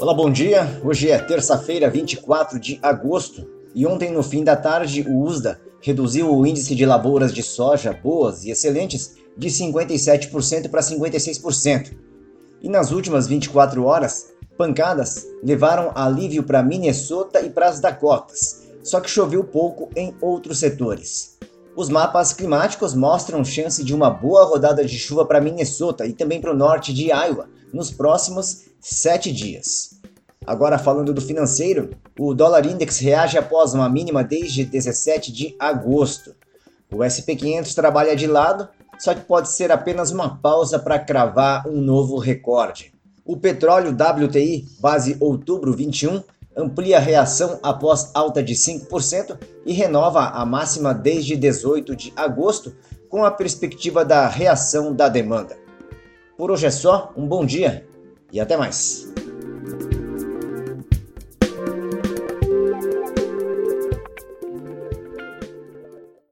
Olá, bom dia. Hoje é terça-feira, 24 de agosto, e ontem no fim da tarde o USDA reduziu o índice de lavouras de soja boas e excelentes de 57% para 56%. E nas últimas 24 horas, pancadas levaram alívio para Minnesota e para as Dakotas, só que choveu pouco em outros setores. Os mapas climáticos mostram chance de uma boa rodada de chuva para Minnesota e também para o norte de Iowa nos próximos sete dias. Agora falando do financeiro, o dólar index reage após uma mínima desde 17 de agosto. O SP500 trabalha de lado, só que pode ser apenas uma pausa para cravar um novo recorde. O petróleo WTI, base outubro 21, amplia a reação após alta de 5% e renova a máxima desde 18 de agosto, com a perspectiva da reação da demanda. Por hoje é só, um bom dia e até mais.